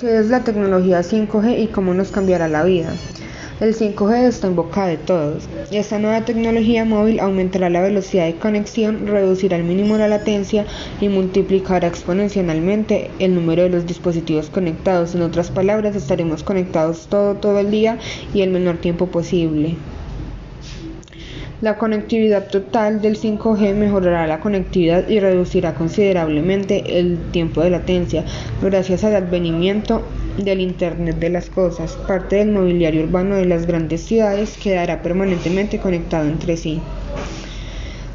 ¿Qué es la tecnología 5G y cómo nos cambiará la vida? El 5G está en boca de todos. Esta nueva tecnología móvil aumentará la velocidad de conexión, reducirá al mínimo la latencia y multiplicará exponencialmente el número de los dispositivos conectados. En otras palabras, estaremos conectados todo todo el día y el menor tiempo posible. La conectividad total del 5G mejorará la conectividad y reducirá considerablemente el tiempo de latencia gracias al advenimiento del Internet de las Cosas. Parte del mobiliario urbano de las grandes ciudades quedará permanentemente conectado entre sí.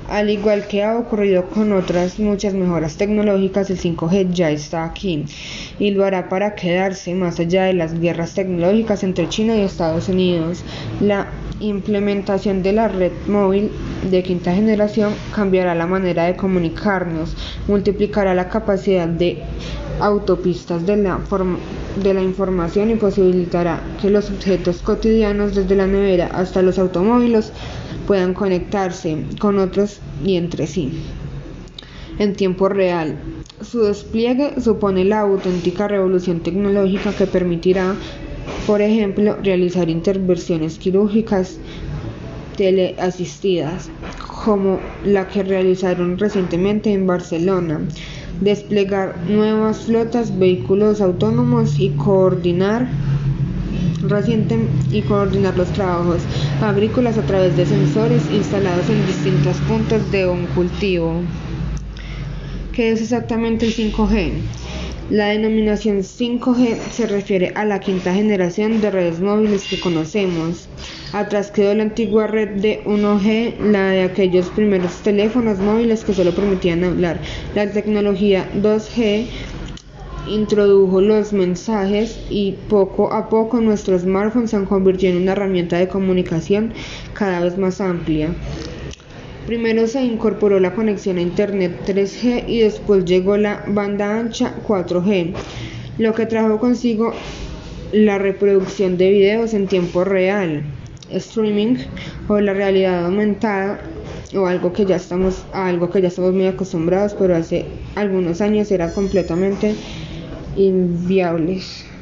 Al igual que ha ocurrido con otras muchas mejoras tecnológicas, el 5G ya está aquí y lo hará para quedarse más allá de las guerras tecnológicas entre China y Estados Unidos. Implementación de la red móvil de quinta generación cambiará la manera de comunicarnos, multiplicará la capacidad de autopistas de la, información y posibilitará que los objetos cotidianos desde la nevera hasta los automóviles puedan conectarse con otros y entre sí en tiempo real. Su despliegue supone la auténtica revolución tecnológica que permitirá, por ejemplo, realizar intervenciones quirúrgicas teleasistidas, como la que realizaron recientemente en Barcelona, desplegar nuevas flotas, vehículos autónomos y coordinar reciente y coordinar los trabajos agrícolas a través de sensores instalados en distintos puntos de un cultivo. ¿Qué es exactamente el 5G? La denominación 5G se refiere a la quinta generación de redes móviles que conocemos. Atrás quedó la antigua red de 1G, la de aquellos primeros teléfonos móviles que solo permitían hablar. La tecnología 2G introdujo los mensajes y poco a poco nuestros smartphones se han convertido en una herramienta de comunicación cada vez más amplia. Primero se incorporó la conexión a Internet 3G y después llegó la banda ancha 4G, lo que trajo consigo la reproducción de videos en tiempo real, streaming o la realidad aumentada o algo que ya estamos algo que ya estamos muy acostumbrados, pero hace algunos años era completamente inviables.